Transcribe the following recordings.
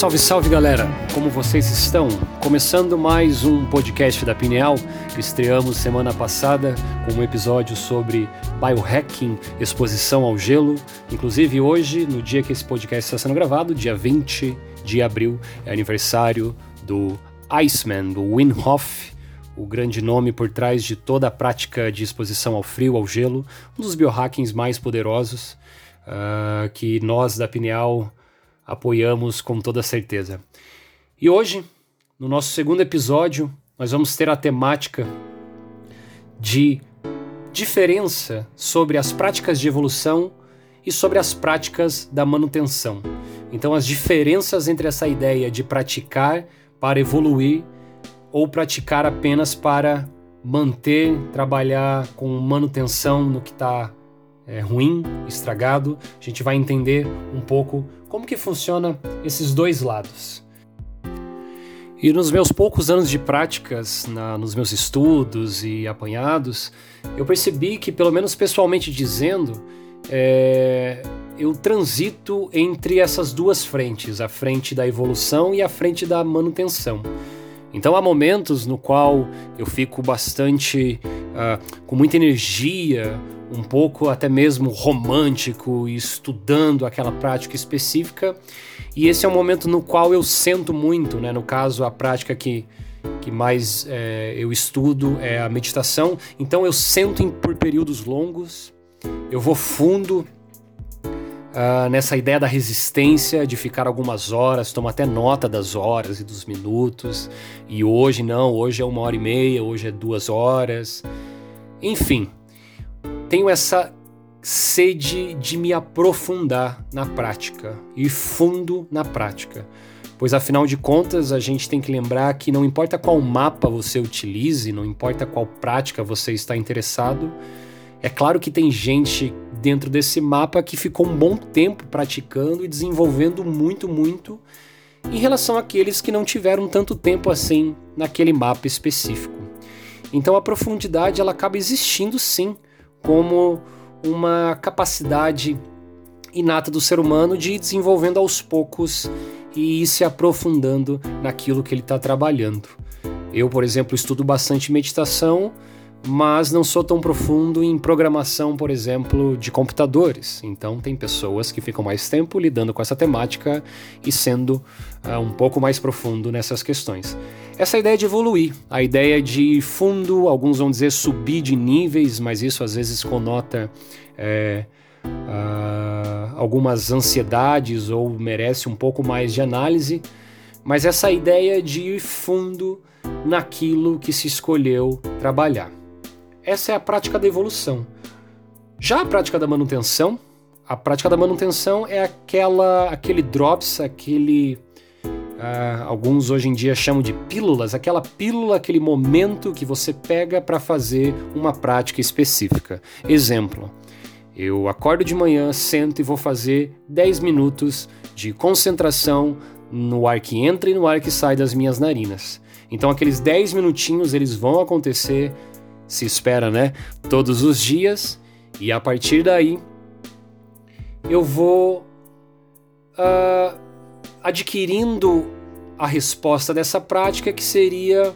Salve, salve galera! Como vocês estão? Começando mais um podcast da Pineal, estreamos semana passada com um episódio sobre biohacking, exposição ao gelo. Inclusive hoje, no dia que esse podcast está sendo gravado, dia 20 de abril, é aniversário do Iceman, do Wim Hof, o grande nome por trás de toda a prática de exposição ao frio, ao gelo, um dos biohackings mais poderosos uh, que nós da Pineal apoiamos com toda certeza. E hoje, no nosso segundo episódio, nós vamos ter a temática de diferença sobre as práticas de evolução e sobre as práticas da manutenção. Então, as diferenças entre essa ideia de praticar para evoluir ou praticar apenas para manter, trabalhar com manutenção no que está é, ruim, estragado. A gente vai entender um pouco como que funciona esses dois lados. E nos meus poucos anos de práticas, na, nos meus estudos e apanhados, eu percebi que, pelo menos pessoalmente dizendo, é, eu transito entre essas duas frentes, a frente da evolução e a frente da manutenção. Então há momentos no qual eu fico bastante uh, com muita energia, um pouco até mesmo romântico estudando aquela prática específica. E esse é um momento no qual eu sento muito, né? No caso, a prática que, que mais é, eu estudo é a meditação. Então eu sento em, por períodos longos, eu vou fundo uh, nessa ideia da resistência, de ficar algumas horas, tomo até nota das horas e dos minutos. E hoje não, hoje é uma hora e meia, hoje é duas horas. Enfim, tenho essa sede de me aprofundar na prática e fundo na prática. Pois afinal de contas, a gente tem que lembrar que não importa qual mapa você utilize, não importa qual prática você está interessado, é claro que tem gente dentro desse mapa que ficou um bom tempo praticando e desenvolvendo muito, muito em relação àqueles que não tiveram tanto tempo assim naquele mapa específico. Então a profundidade ela acaba existindo sim como uma capacidade inata do ser humano de ir desenvolvendo aos poucos e ir se aprofundando naquilo que ele está trabalhando. Eu, por exemplo, estudo bastante meditação, mas não sou tão profundo em programação, por exemplo, de computadores. Então, tem pessoas que ficam mais tempo lidando com essa temática e sendo uh, um pouco mais profundo nessas questões essa ideia de evoluir, a ideia de fundo, alguns vão dizer subir de níveis, mas isso às vezes conota é, uh, algumas ansiedades ou merece um pouco mais de análise, mas essa ideia de ir fundo naquilo que se escolheu trabalhar. Essa é a prática da evolução. Já a prática da manutenção, a prática da manutenção é aquela, aquele drops, aquele Uh, alguns hoje em dia chamam de pílulas, aquela pílula, aquele momento que você pega para fazer uma prática específica. Exemplo, eu acordo de manhã, sento e vou fazer 10 minutos de concentração no ar que entra e no ar que sai das minhas narinas. Então aqueles 10 minutinhos eles vão acontecer, se espera, né, todos os dias, e a partir daí eu vou uh, adquirindo a resposta dessa prática que seria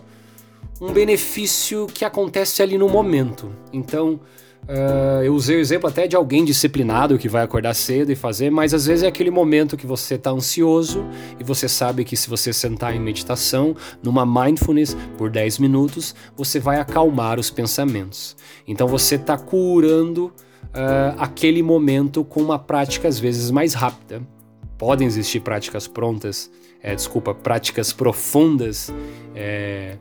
um benefício que acontece ali no momento. Então, uh, eu usei o exemplo até de alguém disciplinado que vai acordar cedo e fazer, mas às vezes é aquele momento que você está ansioso e você sabe que se você sentar em meditação, numa mindfulness por 10 minutos, você vai acalmar os pensamentos. Então você está curando uh, aquele momento com uma prática às vezes mais rápida podem existir práticas prontas, é, desculpa, práticas profundas, é,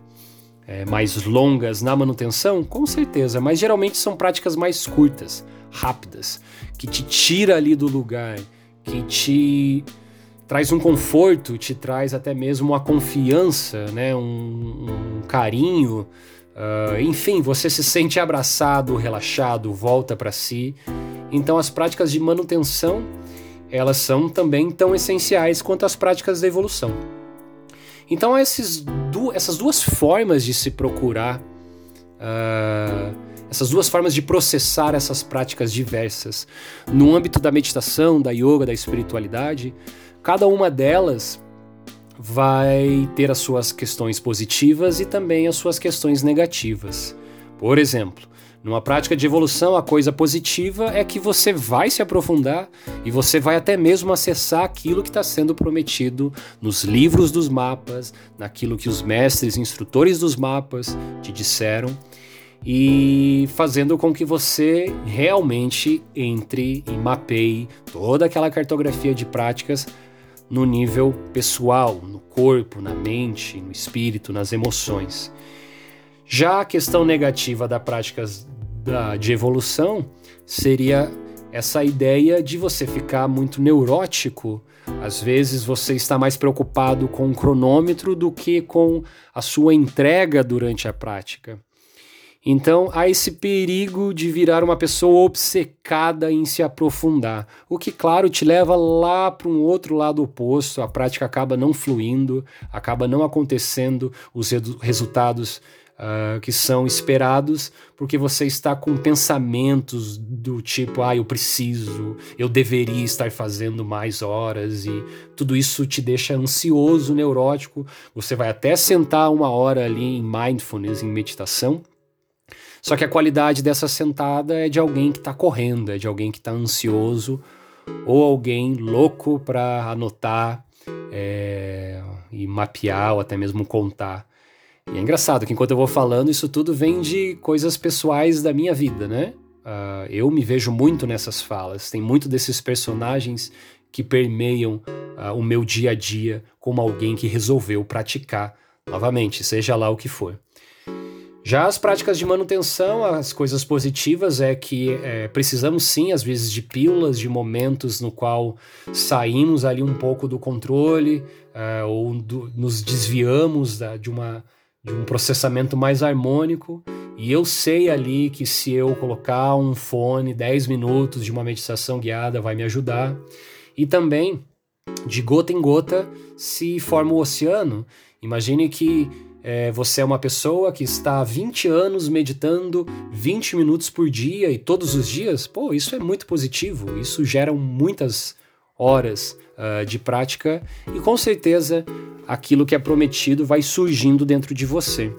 é, mais longas na manutenção? Com certeza, mas geralmente são práticas mais curtas, rápidas, que te tira ali do lugar, que te traz um conforto, te traz até mesmo uma confiança, né, um, um carinho. Uh, enfim, você se sente abraçado, relaxado, volta para si. Então, as práticas de manutenção elas são também tão essenciais quanto as práticas da evolução. Então, esses du essas duas formas de se procurar, uh, essas duas formas de processar essas práticas diversas, no âmbito da meditação, da yoga, da espiritualidade, cada uma delas vai ter as suas questões positivas e também as suas questões negativas. Por exemplo, numa prática de evolução, a coisa positiva é que você vai se aprofundar e você vai até mesmo acessar aquilo que está sendo prometido nos livros dos mapas, naquilo que os mestres, instrutores dos mapas te disseram e fazendo com que você realmente entre e mapeie toda aquela cartografia de práticas no nível pessoal, no corpo, na mente, no espírito, nas emoções. Já a questão negativa da práticas da, de evolução seria essa ideia de você ficar muito neurótico. Às vezes você está mais preocupado com o cronômetro do que com a sua entrega durante a prática. Então há esse perigo de virar uma pessoa obcecada em se aprofundar, o que, claro, te leva lá para um outro lado oposto, a prática acaba não fluindo, acaba não acontecendo os resultados uh, que são esperados, porque você está com pensamentos do tipo, ah, eu preciso, eu deveria estar fazendo mais horas, e tudo isso te deixa ansioso, neurótico. Você vai até sentar uma hora ali em mindfulness, em meditação. Só que a qualidade dessa sentada é de alguém que está correndo, é de alguém que está ansioso, ou alguém louco para anotar é, e mapear, ou até mesmo contar e é engraçado que enquanto eu vou falando, isso tudo vem de coisas pessoais da minha vida, né? Uh, eu me vejo muito nessas falas. Tem muito desses personagens que permeiam uh, o meu dia a dia como alguém que resolveu praticar novamente, seja lá o que for. Já as práticas de manutenção, as coisas positivas é que é, precisamos sim, às vezes, de pílulas, de momentos no qual saímos ali um pouco do controle uh, ou do, nos desviamos da, de uma de um processamento mais harmônico. E eu sei ali que se eu colocar um fone 10 minutos de uma meditação guiada vai me ajudar. E também, de gota em gota, se forma o oceano. Imagine que é, você é uma pessoa que está há 20 anos meditando 20 minutos por dia e todos os dias. Pô, isso é muito positivo. Isso gera muitas horas uh, de prática e com certeza aquilo que é prometido vai surgindo dentro de você.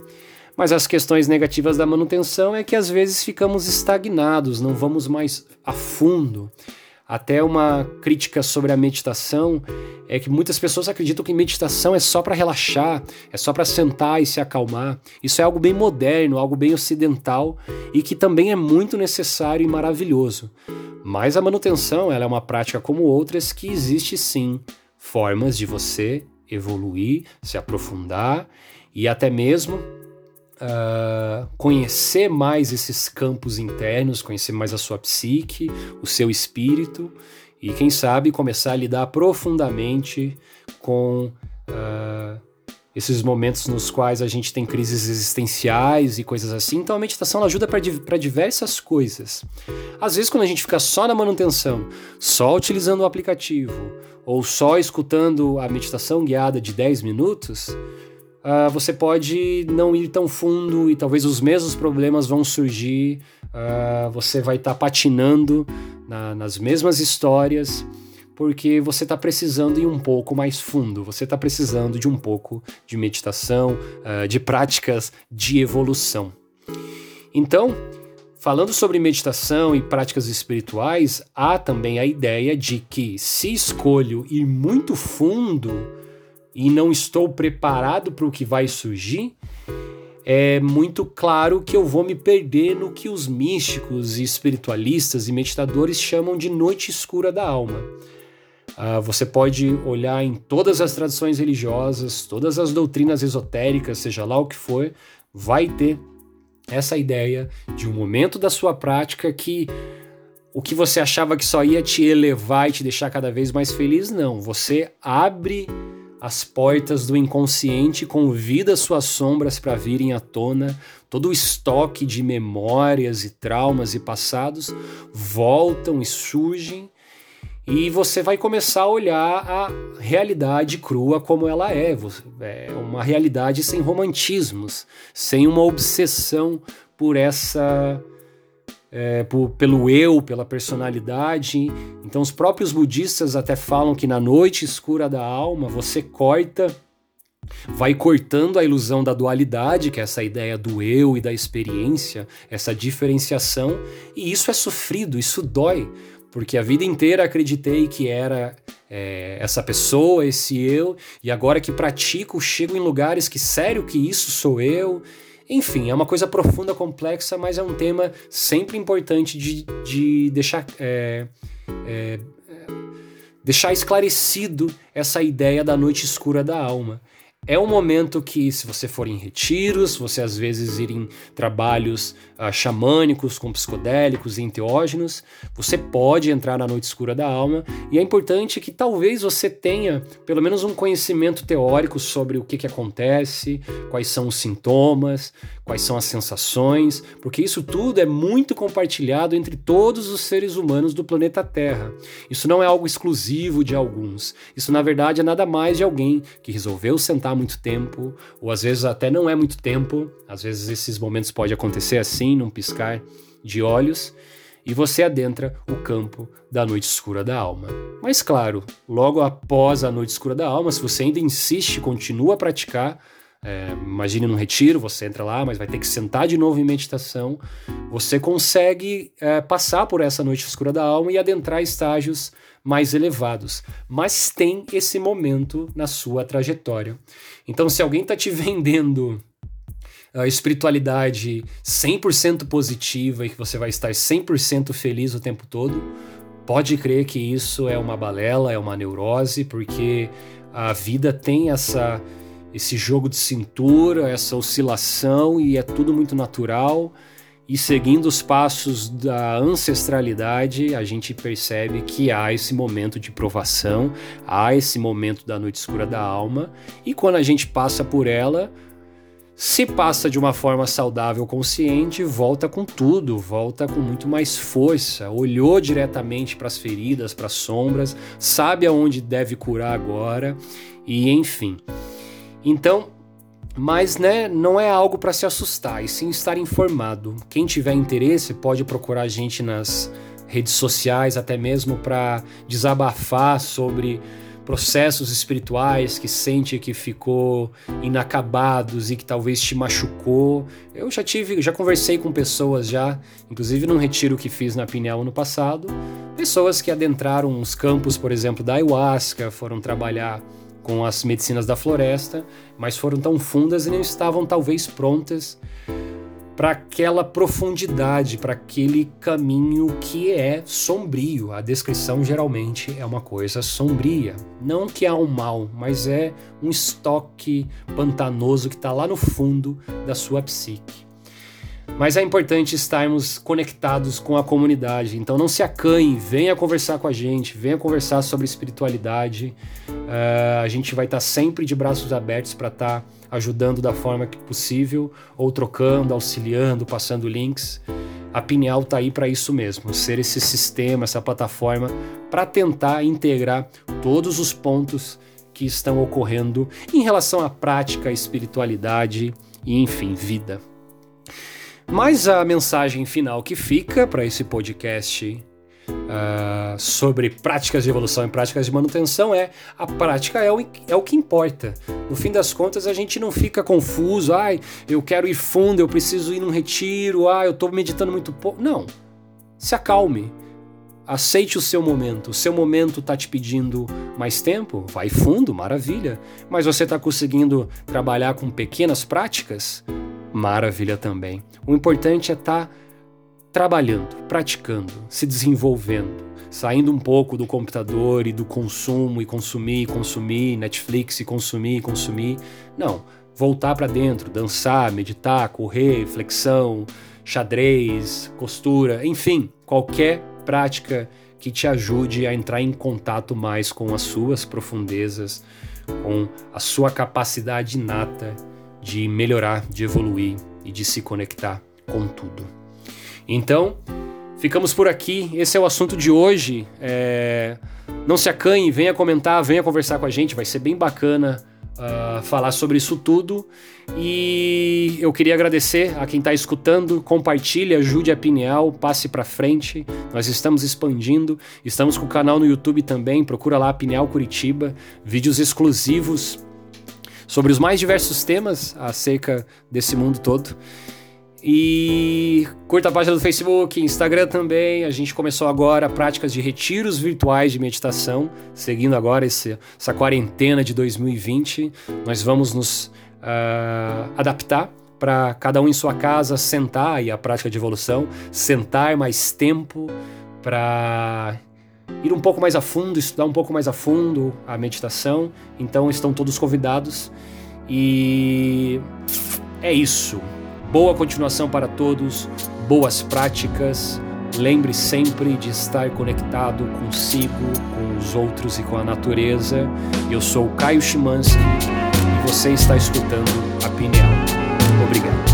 Mas as questões negativas da manutenção é que às vezes ficamos estagnados, não vamos mais a fundo. Até uma crítica sobre a meditação é que muitas pessoas acreditam que meditação é só para relaxar, é só para sentar e se acalmar. Isso é algo bem moderno, algo bem ocidental e que também é muito necessário e maravilhoso. Mas a manutenção ela é uma prática como outras que existe sim formas de você evoluir, se aprofundar e até mesmo uh, conhecer mais esses campos internos, conhecer mais a sua psique, o seu espírito e, quem sabe, começar a lidar profundamente com uh, esses momentos nos quais a gente tem crises existenciais e coisas assim. Então a meditação ajuda para diversas coisas. Às vezes, quando a gente fica só na manutenção, só utilizando o aplicativo, ou só escutando a meditação guiada de 10 minutos, uh, você pode não ir tão fundo e talvez os mesmos problemas vão surgir. Uh, você vai estar tá patinando na, nas mesmas histórias porque você está precisando ir um pouco mais fundo, você está precisando de um pouco de meditação, uh, de práticas de evolução. Então, falando sobre meditação e práticas espirituais, há também a ideia de que se escolho ir muito fundo e não estou preparado para o que vai surgir, é muito claro que eu vou me perder no que os místicos e espiritualistas e meditadores chamam de noite escura da alma. Uh, você pode olhar em todas as tradições religiosas, todas as doutrinas esotéricas, seja lá o que for, vai ter essa ideia de um momento da sua prática que o que você achava que só ia te elevar e te deixar cada vez mais feliz, não. Você abre as portas do inconsciente, convida suas sombras para virem à tona, todo o estoque de memórias e traumas e passados voltam e surgem e você vai começar a olhar a realidade crua como ela é. É uma realidade sem romantismos, sem uma obsessão por essa. É, por, pelo eu, pela personalidade. Então, os próprios budistas até falam que na noite escura da alma você corta vai cortando a ilusão da dualidade, que é essa ideia do eu e da experiência, essa diferenciação, e isso é sofrido, isso dói, porque a vida inteira acreditei que era é, essa pessoa, esse eu, e agora que pratico, chego em lugares que sério que isso sou eu. Enfim, é uma coisa profunda, complexa, mas é um tema sempre importante de, de deixar. É, é, deixar esclarecido essa ideia da noite escura da alma. É um momento que, se você for em retiros, você às vezes ir em trabalhos uh, xamânicos com psicodélicos e enteógenos, você pode entrar na noite escura da alma e é importante que talvez você tenha pelo menos um conhecimento teórico sobre o que, que acontece, quais são os sintomas, quais são as sensações, porque isso tudo é muito compartilhado entre todos os seres humanos do planeta Terra. Isso não é algo exclusivo de alguns. Isso, na verdade, é nada mais de alguém que resolveu sentar há muito tempo, ou às vezes até não é muito tempo, às vezes esses momentos podem acontecer assim, num piscar de olhos, e você adentra o campo da noite escura da alma. Mas claro, logo após a noite escura da alma, se você ainda insiste, continua a praticar, é, imagine num retiro, você entra lá, mas vai ter que sentar de novo em meditação. Você consegue é, passar por essa noite escura da alma e adentrar estágios mais elevados. Mas tem esse momento na sua trajetória. Então, se alguém está te vendendo a espiritualidade 100% positiva e que você vai estar 100% feliz o tempo todo, pode crer que isso é uma balela, é uma neurose, porque a vida tem essa esse jogo de cintura, essa oscilação e é tudo muito natural. E seguindo os passos da ancestralidade, a gente percebe que há esse momento de provação, há esse momento da noite escura da alma, e quando a gente passa por ela, se passa de uma forma saudável, consciente, volta com tudo, volta com muito mais força, olhou diretamente para as feridas, para as sombras, sabe aonde deve curar agora, e enfim. Então, mas né, não é algo para se assustar, e sim estar informado. Quem tiver interesse pode procurar a gente nas redes sociais, até mesmo para desabafar sobre processos espirituais que sente que ficou inacabados e que talvez te machucou. Eu já tive, já conversei com pessoas já, inclusive num retiro que fiz na Pinel no passado, pessoas que adentraram os campos, por exemplo, da ayahuasca, foram trabalhar com as medicinas da floresta, mas foram tão fundas e não estavam talvez prontas para aquela profundidade, para aquele caminho que é sombrio. A descrição geralmente é uma coisa sombria. Não que há um mal, mas é um estoque pantanoso que está lá no fundo da sua psique. Mas é importante estarmos conectados com a comunidade. Então não se acanhe, venha conversar com a gente, venha conversar sobre espiritualidade. Uh, a gente vai estar sempre de braços abertos para estar tá ajudando da forma que possível, ou trocando, auxiliando, passando links. A Pineal está aí para isso mesmo, ser esse sistema, essa plataforma para tentar integrar todos os pontos que estão ocorrendo em relação à prática, espiritualidade e, enfim, vida. Mas a mensagem final que fica para esse podcast uh, sobre práticas de evolução e práticas de manutenção é a prática é o, é o que importa. No fim das contas, a gente não fica confuso, ai, eu quero ir fundo, eu preciso ir num retiro, ah, eu estou meditando muito pouco. Não. Se acalme. Aceite o seu momento. O seu momento está te pedindo mais tempo? Vai fundo, maravilha. Mas você está conseguindo trabalhar com pequenas práticas? Maravilha também. O importante é estar tá trabalhando, praticando, se desenvolvendo, saindo um pouco do computador e do consumo e consumir, consumir, Netflix e consumir, consumir. Não, voltar para dentro, dançar, meditar, correr, flexão, xadrez, costura, enfim, qualquer prática que te ajude a entrar em contato mais com as suas profundezas, com a sua capacidade inata de melhorar, de evoluir e de se conectar com tudo. Então, ficamos por aqui. Esse é o assunto de hoje. É... Não se acanhe, venha comentar, venha conversar com a gente, vai ser bem bacana uh, falar sobre isso tudo. E eu queria agradecer a quem está escutando, compartilhe, ajude a Pineal, passe para frente. Nós estamos expandindo, estamos com o canal no YouTube também, procura lá Pineal Curitiba, vídeos exclusivos sobre os mais diversos temas acerca desse mundo todo. E curta a página do Facebook, Instagram também. A gente começou agora práticas de retiros virtuais de meditação, seguindo agora esse, essa quarentena de 2020. Nós vamos nos uh, adaptar para cada um em sua casa sentar e a prática de evolução, sentar mais tempo para ir um pouco mais a fundo, estudar um pouco mais a fundo a meditação. Então estão todos convidados e é isso. Boa continuação para todos, boas práticas. Lembre sempre de estar conectado consigo, com os outros e com a natureza. Eu sou o Caio Chimansky e você está escutando a Pineal. Obrigado.